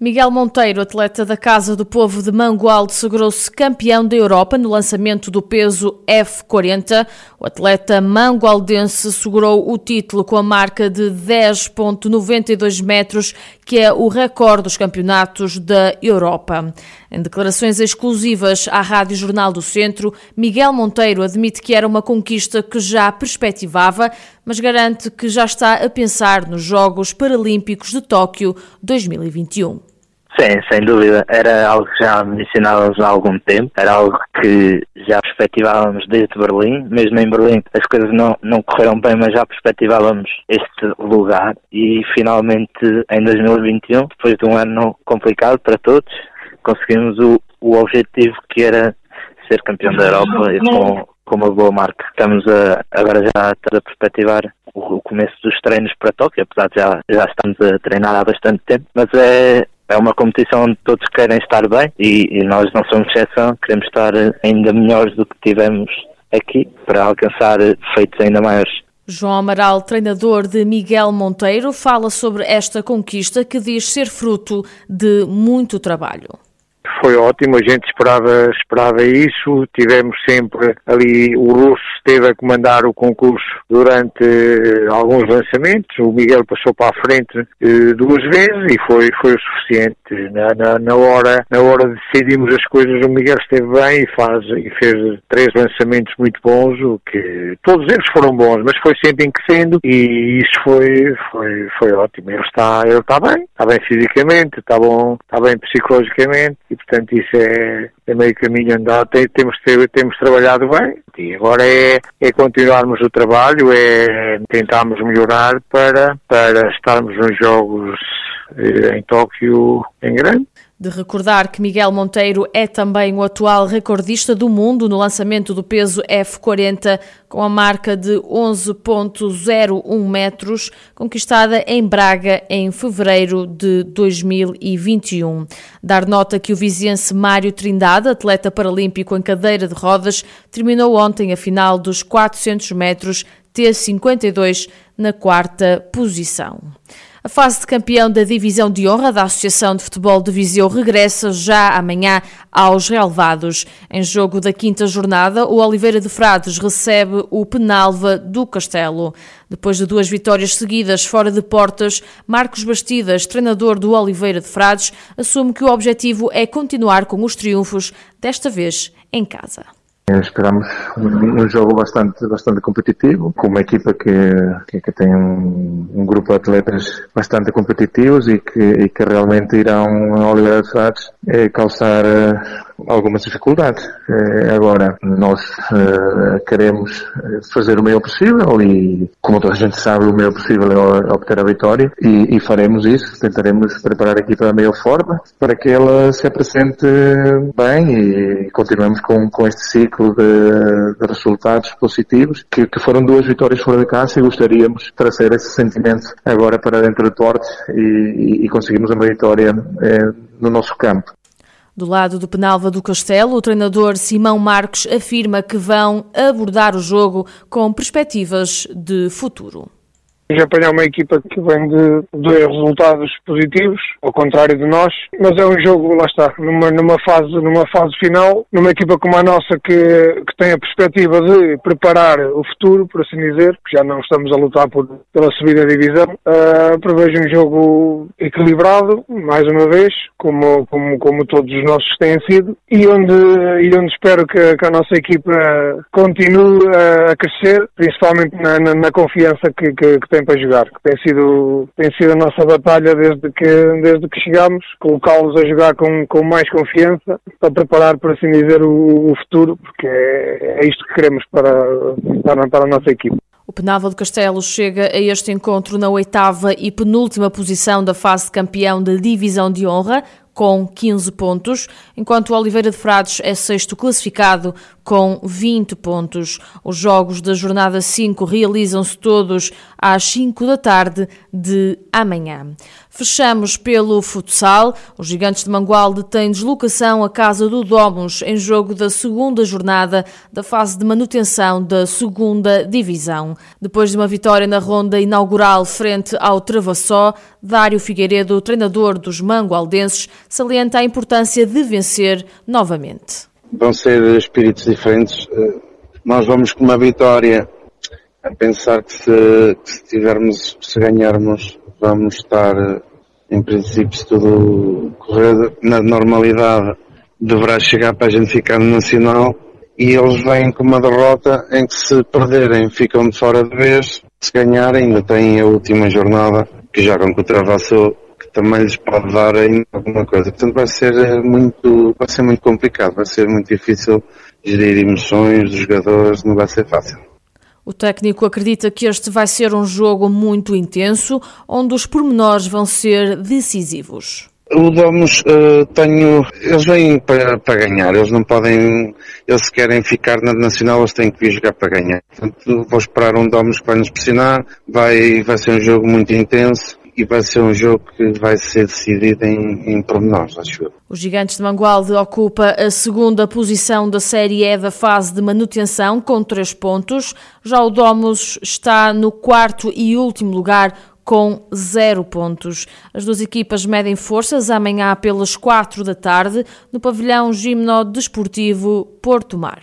Miguel Monteiro, atleta da Casa do Povo de Mangualde, segurou-se campeão da Europa no lançamento do peso F40. O atleta mangualdense segurou o título com a marca de 10,92 metros, que é o recorde dos campeonatos da Europa. Em declarações exclusivas à Rádio Jornal do Centro, Miguel Monteiro admite que era uma conquista que já perspectivava, mas garante que já está a pensar nos Jogos Paralímpicos de Tóquio 2021. Sim, sem dúvida. Era algo que já mencionávamos há algum tempo, era algo que já perspectivávamos desde Berlim. Mesmo em Berlim as coisas não, não correram bem, mas já perspectivávamos este lugar. E finalmente em 2021, depois de um ano complicado para todos, conseguimos o, o objetivo que era ser campeão da Europa e com, com uma boa marca. Estamos a, agora já a perspectivar o, o começo dos treinos para Tóquio, apesar de já, já estamos a treinar há bastante tempo, mas é, é uma competição onde todos querem estar bem e, e, nós não somos exceção, queremos estar ainda melhores do que tivemos aqui para alcançar feitos ainda maiores. João Amaral, treinador de Miguel Monteiro, fala sobre esta conquista que diz ser fruto de muito trabalho foi ótimo, a gente esperava, esperava isso, tivemos sempre ali, o Russo esteve a comandar o concurso durante uh, alguns lançamentos, o Miguel passou para a frente uh, duas vezes e foi, foi o suficiente. Na, na, na, hora, na hora de decidirmos as coisas, o Miguel esteve bem e, faz, e fez três lançamentos muito bons, o que todos eles foram bons, mas foi sempre enquecendo e isso foi, foi, foi ótimo. Ele está, ele está bem, está bem fisicamente, está bom, está bem psicologicamente portanto isso é, é meio caminho andado, Tem, temos, temos trabalhado bem. E agora é, é continuarmos o trabalho, é tentarmos melhorar para, para estarmos nos Jogos em Tóquio em grande. De recordar que Miguel Monteiro é também o atual recordista do mundo no lançamento do peso F40, com a marca de 11,01 metros, conquistada em Braga em fevereiro de 2021. Dar nota que o viziense Mário Trindade, atleta paralímpico em cadeira de rodas, terminou ontem a final dos 400 metros T52 na quarta posição. A fase de campeão da divisão de honra da Associação de Futebol de Viseu regressa já amanhã aos relevados. Em jogo da quinta jornada, o Oliveira de Frades recebe o Penalva do Castelo. Depois de duas vitórias seguidas fora de portas, Marcos Bastidas, treinador do Oliveira de Frades, assume que o objetivo é continuar com os triunfos, desta vez em casa. Esperamos um, jogo bastante, bastante competitivo, com uma equipa que, que, que tem um, um, grupo de atletas bastante competitivos e que, e que realmente irão ao Oliveira de Frades eh, causar algumas dificuldades. Eh, agora, nós eh, queremos fazer o melhor possível e, como toda a gente sabe, o melhor possível é obter a vitória e, e faremos isso. Tentaremos preparar a equipa da melhor forma para que ela se apresente bem e continuemos com, com este ciclo de, de resultados positivos, que, que, foram duas vitórias fora de casa e gostaríamos trazer esse sentimento agora para dentro do Tortes e, e, e uma vitória eh, no nosso campo. Do lado do Penalva do Castelo, o treinador Simão Marques afirma que vão abordar o jogo com perspectivas de futuro de apanhar uma equipa que vem de dois resultados positivos, ao contrário de nós, mas é um jogo, lá está, numa, numa, fase, numa fase final, numa equipa como a nossa que, que tem a perspectiva de preparar o futuro, por assim dizer, que já não estamos a lutar por, pela subida da divisão, uh, prevejo um jogo equilibrado, mais uma vez, como, como, como todos os nossos têm sido, e onde, e onde espero que, que a nossa equipa continue a crescer, principalmente na, na, na confiança que, que, que tem tem para jogar, que tem sido, tem sido a nossa batalha desde que, desde que chegámos, colocá-los a jogar com, com mais confiança, para preparar, por assim dizer, o, o futuro, porque é, é isto que queremos para, para, para a nossa equipe. O Penalva de Castelo chega a este encontro na oitava e penúltima posição da fase de campeão da Divisão de Honra, com 15 pontos, enquanto Oliveira de Frades é sexto classificado com 20 pontos. Os jogos da jornada 5 realizam-se todos às 5 da tarde de amanhã. Fechamos pelo futsal. Os Gigantes de Mangualde têm deslocação à casa do Domus em jogo da segunda jornada da fase de manutenção da segunda divisão. Depois de uma vitória na ronda inaugural frente ao Travassó, Dário Figueiredo, treinador dos mangualdenses, salienta a importância de vencer novamente. Vão ser espíritos diferentes. Eh, nós vamos com uma vitória a pensar que se, que se tivermos, se ganharmos, vamos estar, eh, em princípio, se tudo correr na normalidade, deverá chegar para a gente ficar no Nacional e eles vêm com uma derrota em que se perderem ficam de fora de vez, se ganharem ainda têm a última jornada que jogam com o Travasso que também lhes pode dar ainda alguma coisa. Portanto, vai ser eh, muito, vai ser muito complicado, vai ser muito difícil gerir emoções dos jogadores, não vai ser fácil. O técnico acredita que este vai ser um jogo muito intenso, onde os pormenores vão ser decisivos. O Domus, uh, tenho. Eles vêm para, para ganhar, eles não podem. Eles se querem ficar na Nacional, eles têm que vir jogar para ganhar. Portanto, vou esperar um Domus que vai nos pressionar, vai, vai ser um jogo muito intenso e vai ser um jogo que vai ser decidido em, em pormenores, acho eu. Os Gigantes de Mangualde ocupa a segunda posição da Série E da fase de manutenção, com três pontos. Já o Domus está no quarto e último lugar, com zero pontos. As duas equipas medem forças amanhã pelas quatro da tarde no pavilhão Gimno Desportivo Porto Mar.